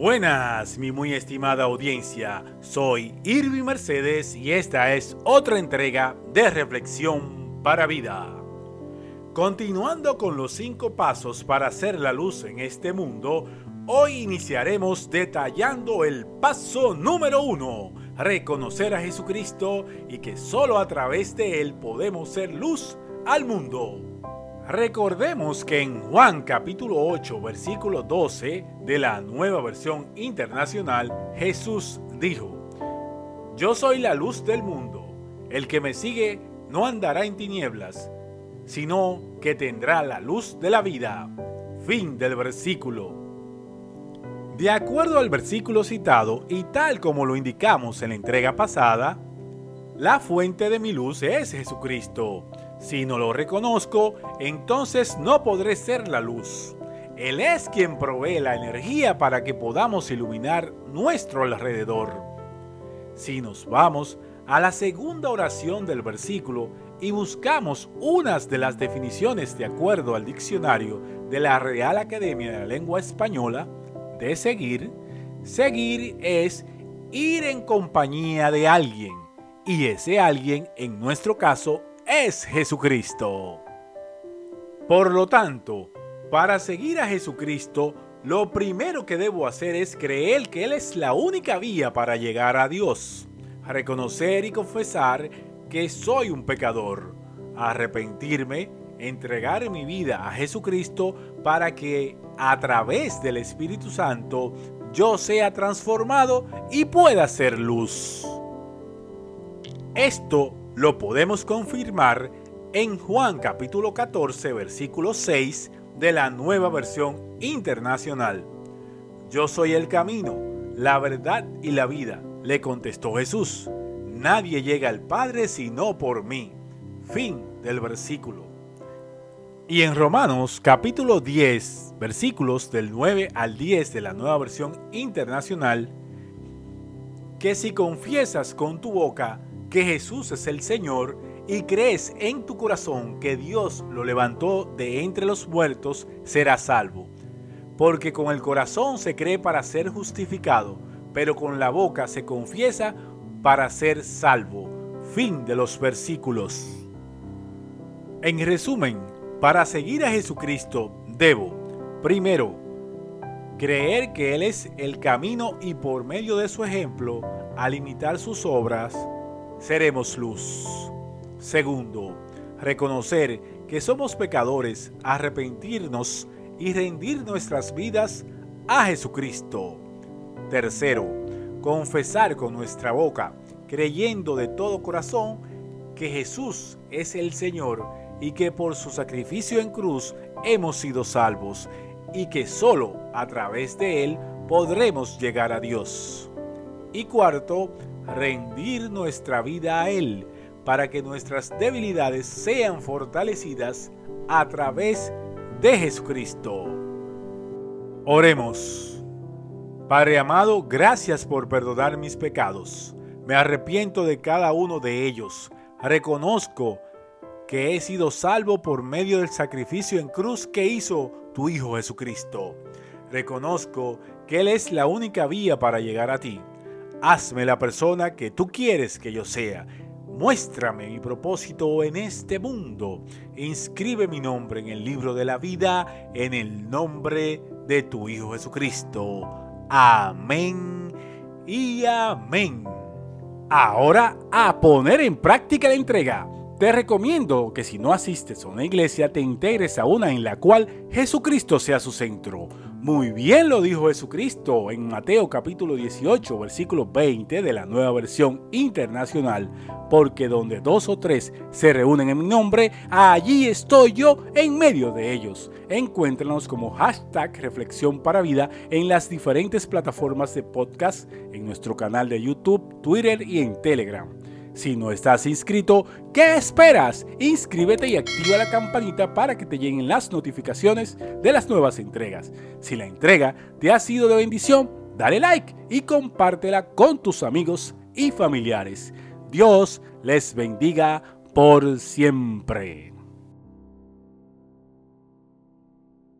Buenas, mi muy estimada audiencia. Soy Irvi Mercedes y esta es otra entrega de Reflexión para Vida. Continuando con los cinco pasos para hacer la luz en este mundo, hoy iniciaremos detallando el paso número uno, reconocer a Jesucristo y que solo a través de Él podemos ser luz al mundo. Recordemos que en Juan capítulo 8 versículo 12 de la nueva versión internacional, Jesús dijo, Yo soy la luz del mundo, el que me sigue no andará en tinieblas, sino que tendrá la luz de la vida. Fin del versículo. De acuerdo al versículo citado y tal como lo indicamos en la entrega pasada, la fuente de mi luz es Jesucristo. Si no lo reconozco, entonces no podré ser la luz. Él es quien provee la energía para que podamos iluminar nuestro alrededor. Si nos vamos a la segunda oración del versículo y buscamos unas de las definiciones de acuerdo al diccionario de la Real Academia de la Lengua Española, de seguir, seguir es ir en compañía de alguien, y ese alguien en nuestro caso es Jesucristo. Por lo tanto, para seguir a Jesucristo, lo primero que debo hacer es creer que Él es la única vía para llegar a Dios, reconocer y confesar que soy un pecador, arrepentirme, entregar mi vida a Jesucristo para que a través del Espíritu Santo yo sea transformado y pueda ser luz. Esto lo podemos confirmar en Juan capítulo 14 versículo 6 de la nueva versión internacional. Yo soy el camino, la verdad y la vida, le contestó Jesús. Nadie llega al Padre sino por mí. Fin del versículo. Y en Romanos capítulo 10, versículos del 9 al 10 de la nueva versión internacional, que si confiesas con tu boca que Jesús es el Señor y crees en tu corazón que Dios lo levantó de entre los muertos, serás salvo. Porque con el corazón se cree para ser justificado, pero con la boca se confiesa para ser salvo. Fin de los versículos. En resumen, para seguir a Jesucristo debo, primero, creer que Él es el camino y por medio de su ejemplo, al imitar sus obras, seremos luz. Segundo, reconocer que somos pecadores, arrepentirnos y rendir nuestras vidas a Jesucristo. Tercero, confesar con nuestra boca, creyendo de todo corazón que Jesús es el Señor y que por su sacrificio en cruz hemos sido salvos y que solo a través de Él podremos llegar a Dios. Y cuarto, rendir nuestra vida a Él para que nuestras debilidades sean fortalecidas a través de Jesucristo. Oremos. Padre amado, gracias por perdonar mis pecados. Me arrepiento de cada uno de ellos. Reconozco que he sido salvo por medio del sacrificio en cruz que hizo tu Hijo Jesucristo. Reconozco que Él es la única vía para llegar a ti. Hazme la persona que tú quieres que yo sea. Muéstrame mi propósito en este mundo. Inscribe mi nombre en el libro de la vida en el nombre de tu Hijo Jesucristo. Amén y amén. Ahora a poner en práctica la entrega. Te recomiendo que si no asistes a una iglesia te integres a una en la cual Jesucristo sea su centro. Muy bien lo dijo Jesucristo en Mateo capítulo 18, versículo 20 de la nueva versión internacional, porque donde dos o tres se reúnen en mi nombre, allí estoy yo en medio de ellos. Encuéntranos como hashtag Reflexión para Vida en las diferentes plataformas de podcast, en nuestro canal de YouTube, Twitter y en Telegram. Si no estás inscrito, ¿qué esperas? Inscríbete y activa la campanita para que te lleguen las notificaciones de las nuevas entregas. Si la entrega te ha sido de bendición, dale like y compártela con tus amigos y familiares. Dios les bendiga por siempre.